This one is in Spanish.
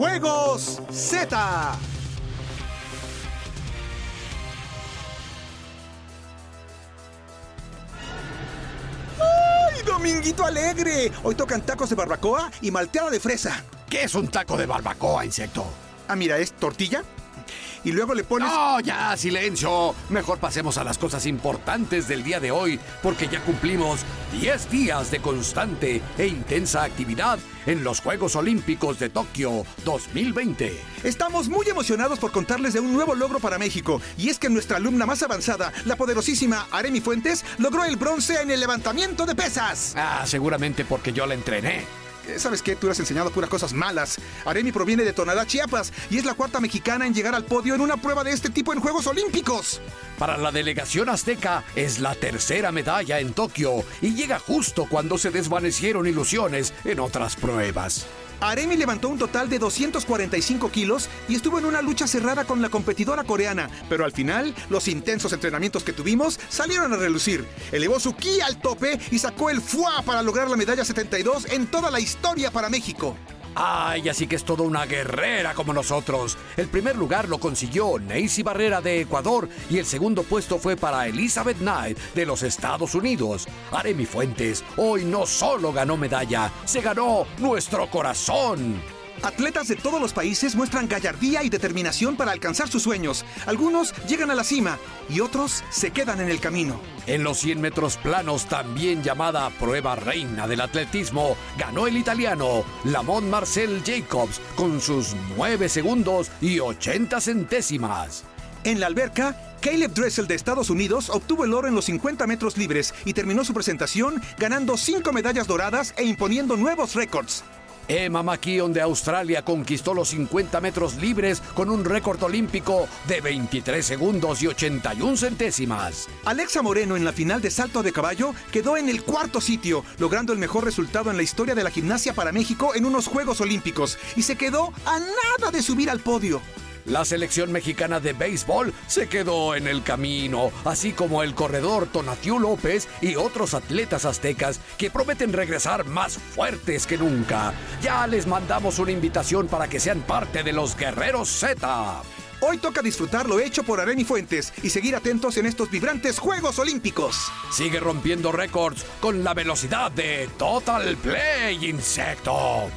Juegos Z. ¡Ay, Dominguito Alegre! Hoy tocan tacos de barbacoa y malteada de fresa. ¿Qué es un taco de barbacoa, insecto? Ah, mira, es tortilla. Y luego le pones... ¡No, ya, silencio! Mejor pasemos a las cosas importantes del día de hoy, porque ya cumplimos 10 días de constante e intensa actividad en los Juegos Olímpicos de Tokio 2020. Estamos muy emocionados por contarles de un nuevo logro para México, y es que nuestra alumna más avanzada, la poderosísima Aremi Fuentes, logró el bronce en el levantamiento de pesas. Ah, seguramente porque yo la entrené. Eh, ¿Sabes qué? Tú le has enseñado puras cosas malas. Aremi proviene de Tonalá, Chiapas, y es la cuarta mexicana en llegar al podio en una prueba de este tipo en Juegos Olímpicos. Para la delegación azteca es la tercera medalla en Tokio y llega justo cuando se desvanecieron ilusiones en otras pruebas. Aremi levantó un total de 245 kilos y estuvo en una lucha cerrada con la competidora coreana, pero al final los intensos entrenamientos que tuvimos salieron a relucir. Elevó su ki al tope y sacó el FUA para lograr la medalla 72 en toda la historia para México. Ay, así que es toda una guerrera como nosotros. El primer lugar lo consiguió Neisy Barrera de Ecuador y el segundo puesto fue para Elizabeth Knight de los Estados Unidos. Aremi Fuentes hoy no solo ganó medalla, se ganó nuestro corazón. Atletas de todos los países muestran gallardía y determinación para alcanzar sus sueños. Algunos llegan a la cima y otros se quedan en el camino. En los 100 metros planos, también llamada prueba reina del atletismo, ganó el italiano Lamont Marcel Jacobs con sus 9 segundos y 80 centésimas. En la alberca, Caleb Dressel de Estados Unidos obtuvo el oro en los 50 metros libres y terminó su presentación ganando 5 medallas doradas e imponiendo nuevos récords. Emma McKeon de Australia conquistó los 50 metros libres con un récord olímpico de 23 segundos y 81 centésimas. Alexa Moreno en la final de salto de caballo quedó en el cuarto sitio, logrando el mejor resultado en la historia de la gimnasia para México en unos Juegos Olímpicos y se quedó a nada de subir al podio. La selección mexicana de béisbol se quedó en el camino, así como el corredor Tonatiu López y otros atletas aztecas que prometen regresar más fuertes que nunca. Ya les mandamos una invitación para que sean parte de los Guerreros Z. Hoy toca disfrutar lo hecho por Areni Fuentes y seguir atentos en estos vibrantes Juegos Olímpicos. Sigue rompiendo récords con la velocidad de Total Play Insecto.